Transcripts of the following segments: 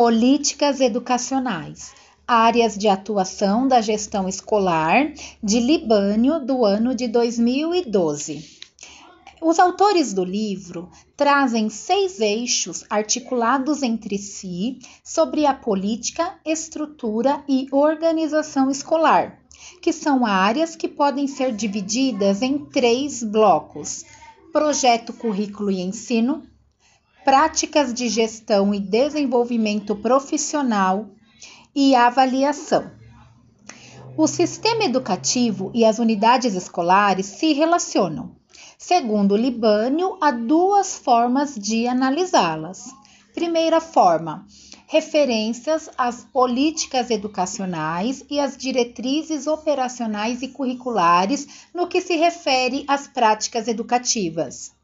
Políticas educacionais. Áreas de atuação da gestão escolar de Libânio do ano de 2012. Os autores do livro trazem seis eixos articulados entre si sobre a política, estrutura e organização escolar, que são áreas que podem ser divididas em três blocos: projeto, currículo e ensino, práticas de gestão e desenvolvimento profissional e avaliação. O sistema educativo e as unidades escolares se relacionam. Segundo Libânio, há duas formas de analisá-las. Primeira forma, referências às políticas educacionais e às diretrizes operacionais e curriculares no que se refere às práticas educativas.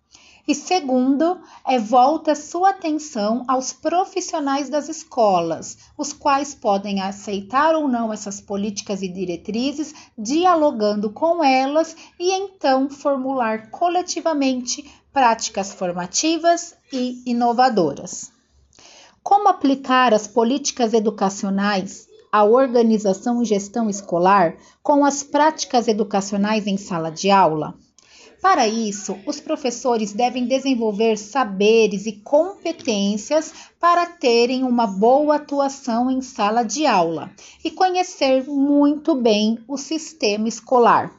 E segundo, é volta sua atenção aos profissionais das escolas, os quais podem aceitar ou não essas políticas e diretrizes, dialogando com elas e então formular coletivamente práticas formativas e inovadoras. Como aplicar as políticas educacionais à organização e gestão escolar com as práticas educacionais em sala de aula? Para isso, os professores devem desenvolver saberes e competências para terem uma boa atuação em sala de aula e conhecer muito bem o sistema escolar.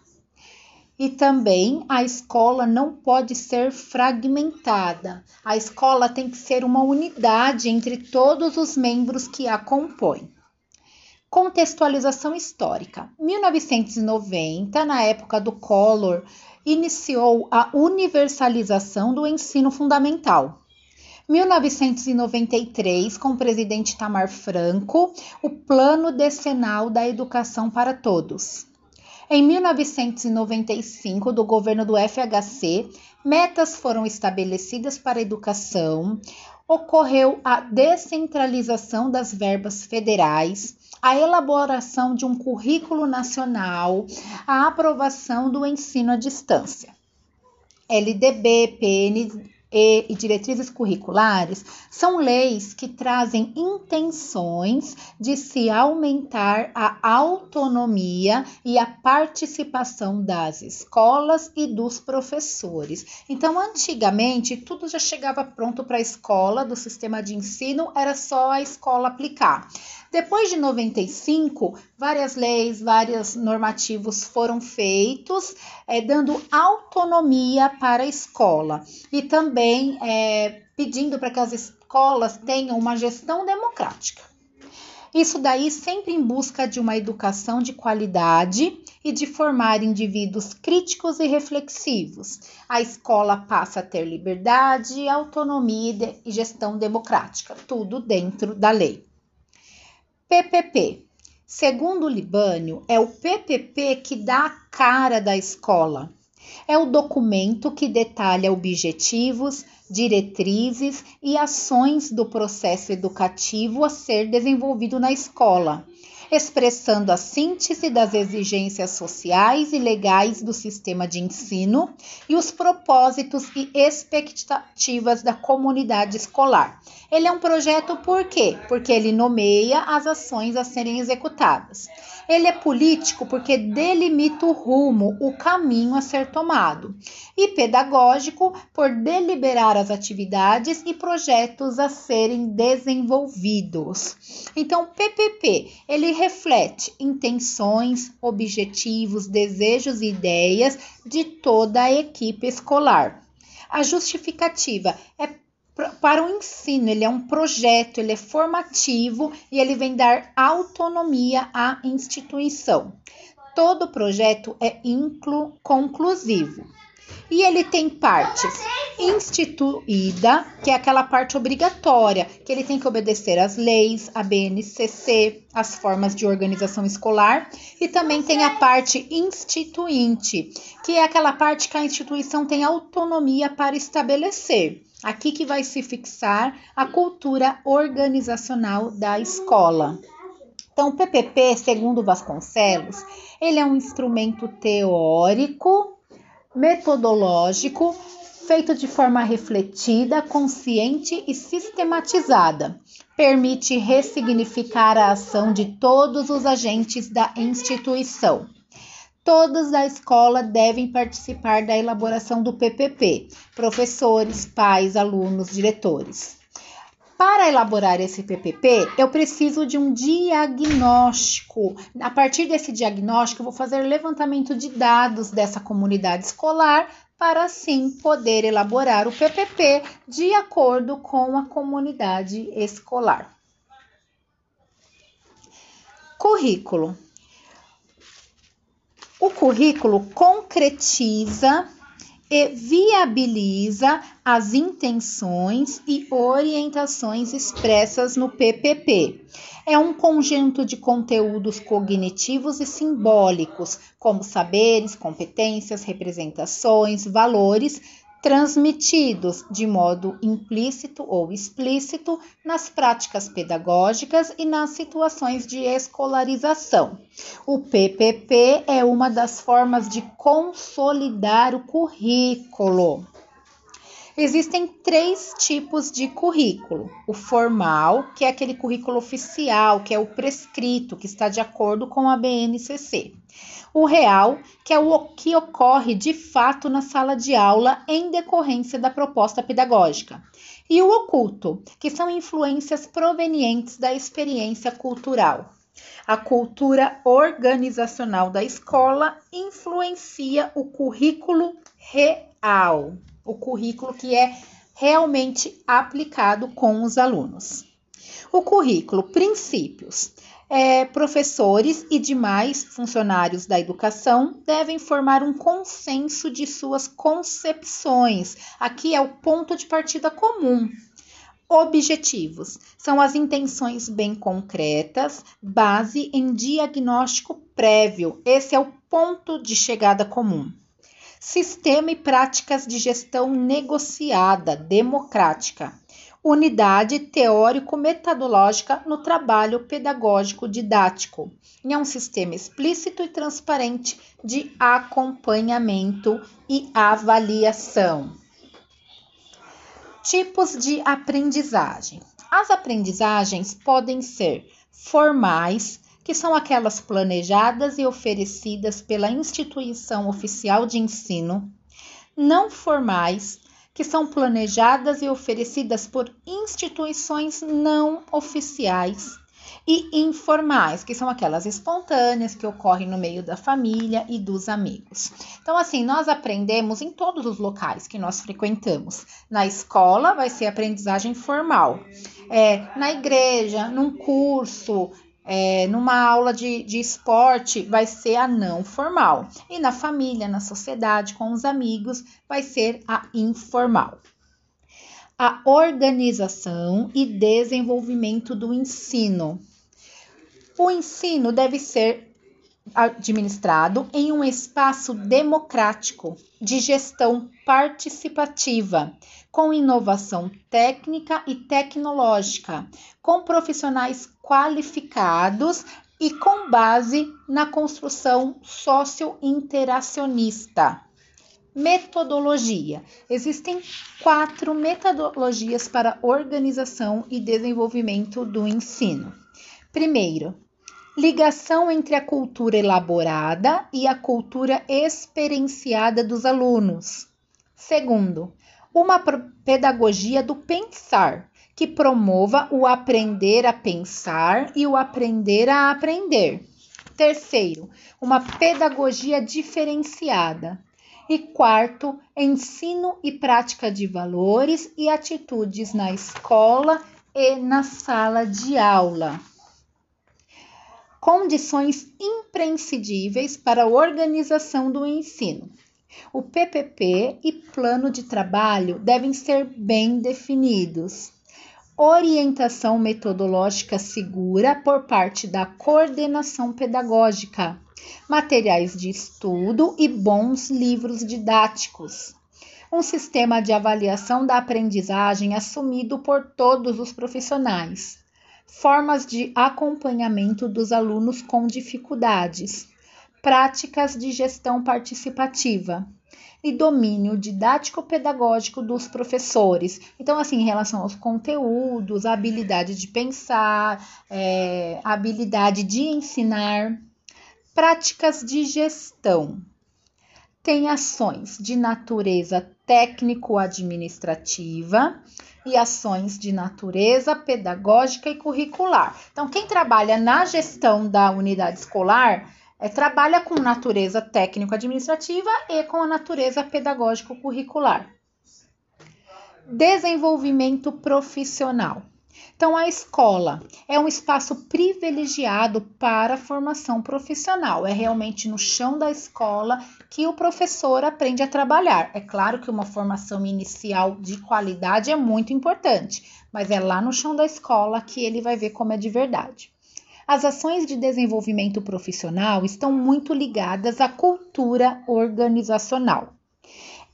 E também a escola não pode ser fragmentada. A escola tem que ser uma unidade entre todos os membros que a compõem. Contextualização histórica. 1990, na época do Collor, iniciou a universalização do ensino fundamental. 1993, com o presidente Tamar Franco, o Plano Decenal da Educação para Todos. Em 1995, do governo do FHC, metas foram estabelecidas para a educação, ocorreu a descentralização das verbas federais, a elaboração de um currículo nacional, a aprovação do ensino à distância. LDB, PN, e diretrizes curriculares são leis que trazem intenções de se aumentar a autonomia e a participação das escolas e dos professores. Então, antigamente, tudo já chegava pronto para a escola, do sistema de ensino, era só a escola aplicar. Depois de 95, várias leis, vários normativos foram feitos, é, dando autonomia para a escola e também é, pedindo para que as escolas tenham uma gestão democrática. Isso daí sempre em busca de uma educação de qualidade e de formar indivíduos críticos e reflexivos. A escola passa a ter liberdade, autonomia e gestão democrática, tudo dentro da lei. PPP. Segundo Libânio, é o PPP que dá a cara da escola. É o documento que detalha objetivos, diretrizes e ações do processo educativo a ser desenvolvido na escola, expressando a síntese das exigências sociais e legais do sistema de ensino e os propósitos e expectativas da comunidade escolar, ele é um projeto por quê? Porque ele nomeia as ações a serem executadas. Ele é político porque delimita o rumo, o caminho a ser tomado. E pedagógico por deliberar as atividades e projetos a serem desenvolvidos. Então, PPP, ele reflete intenções, objetivos, desejos e ideias de toda a equipe escolar. A justificativa é para o ensino, ele é um projeto, ele é formativo e ele vem dar autonomia à instituição. Todo projeto é conclusivo. E ele tem partes instituída, que é aquela parte obrigatória, que ele tem que obedecer às leis, a BNCC, as formas de organização escolar, e também tem a parte instituinte, que é aquela parte que a instituição tem autonomia para estabelecer. Aqui que vai se fixar a cultura organizacional da escola. Então, o PPP, segundo Vasconcelos, ele é um instrumento teórico, metodológico, feito de forma refletida, consciente e sistematizada. Permite ressignificar a ação de todos os agentes da instituição. Todos da escola devem participar da elaboração do PPP: professores, pais, alunos, diretores. Para elaborar esse PPP, eu preciso de um diagnóstico. A partir desse diagnóstico, eu vou fazer levantamento de dados dessa comunidade escolar para assim poder elaborar o PPP de acordo com a comunidade escolar. Currículo. O currículo concretiza e viabiliza as intenções e orientações expressas no PPP. É um conjunto de conteúdos cognitivos e simbólicos, como saberes, competências, representações, valores transmitidos de modo implícito ou explícito nas práticas pedagógicas e nas situações de escolarização. O PPP é uma das formas de consolidar o currículo. Existem três tipos de currículo: o formal, que é aquele currículo oficial, que é o prescrito, que está de acordo com a BNCC o real, que é o que ocorre de fato na sala de aula em decorrência da proposta pedagógica, e o oculto, que são influências provenientes da experiência cultural. A cultura organizacional da escola influencia o currículo real, o currículo que é realmente aplicado com os alunos. O currículo, princípios é, professores e demais funcionários da educação devem formar um consenso de suas concepções. Aqui é o ponto de partida comum. Objetivos são as intenções bem concretas, base em diagnóstico prévio. Esse é o ponto de chegada comum. Sistema e práticas de gestão negociada, democrática unidade teórico-metodológica no trabalho pedagógico didático. E é um sistema explícito e transparente de acompanhamento e avaliação. Tipos de aprendizagem. As aprendizagens podem ser formais, que são aquelas planejadas e oferecidas pela instituição oficial de ensino, não formais, que são planejadas e oferecidas por instituições não oficiais e informais, que são aquelas espontâneas que ocorrem no meio da família e dos amigos. Então, assim, nós aprendemos em todos os locais que nós frequentamos. Na escola vai ser aprendizagem formal, é, na igreja, num curso, é, numa aula de, de esporte vai ser a não formal, e na família, na sociedade, com os amigos, vai ser a informal. A organização e desenvolvimento do ensino. O ensino deve ser administrado em um espaço democrático de gestão participativa, com inovação técnica e tecnológica, com profissionais qualificados e com base na construção socio-interacionista. Metodologia. Existem quatro metodologias para organização e desenvolvimento do ensino. Primeiro, ligação entre a cultura elaborada e a cultura experienciada dos alunos. Segundo, uma pedagogia do pensar, que promova o aprender a pensar e o aprender a aprender. Terceiro, uma pedagogia diferenciada. E quarto, ensino e prática de valores e atitudes na escola e na sala de aula condições imprescindíveis para a organização do ensino. O PPP e plano de trabalho devem ser bem definidos. Orientação metodológica segura por parte da coordenação pedagógica, materiais de estudo e bons livros didáticos. Um sistema de avaliação da aprendizagem assumido por todos os profissionais formas de acompanhamento dos alunos com dificuldades, práticas de gestão participativa, e domínio didático-pedagógico dos professores. Então, assim, em relação aos conteúdos, habilidade de pensar, é, habilidade de ensinar, práticas de gestão. Tem ações de natureza técnico-administrativa e ações de natureza pedagógica e curricular. Então, quem trabalha na gestão da unidade escolar é, trabalha com natureza técnico-administrativa e com a natureza pedagógico-curricular. Desenvolvimento profissional. Então, a escola é um espaço privilegiado para a formação profissional. É realmente no chão da escola que o professor aprende a trabalhar. É claro que uma formação inicial de qualidade é muito importante, mas é lá no chão da escola que ele vai ver como é de verdade. As ações de desenvolvimento profissional estão muito ligadas à cultura organizacional.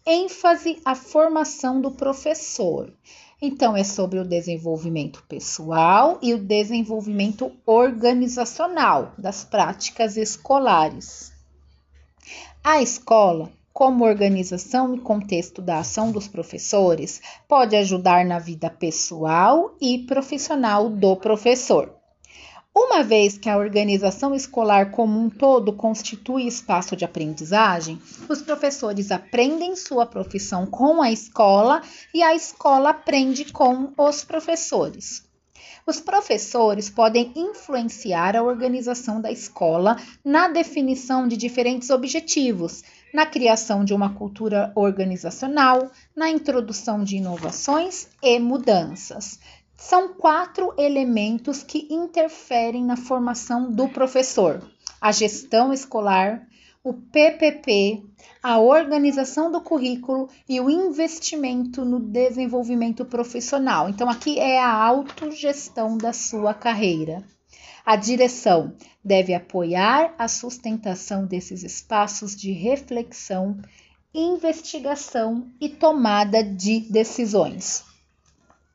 ênfase à formação do professor. Então, é sobre o desenvolvimento pessoal e o desenvolvimento organizacional das práticas escolares. A escola, como organização e contexto da ação dos professores, pode ajudar na vida pessoal e profissional do professor. Uma vez que a organização escolar como um todo constitui espaço de aprendizagem, os professores aprendem sua profissão com a escola e a escola aprende com os professores. Os professores podem influenciar a organização da escola na definição de diferentes objetivos, na criação de uma cultura organizacional, na introdução de inovações e mudanças. São quatro elementos que interferem na formação do professor: a gestão escolar, o PPP, a organização do currículo e o investimento no desenvolvimento profissional. Então, aqui é a autogestão da sua carreira. A direção deve apoiar a sustentação desses espaços de reflexão, investigação e tomada de decisões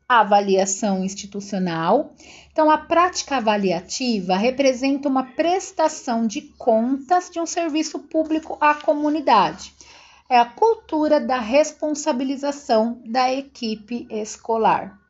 avaliação institucional. Então, a prática avaliativa representa uma prestação de contas de um serviço público à comunidade. É a cultura da responsabilização da equipe escolar.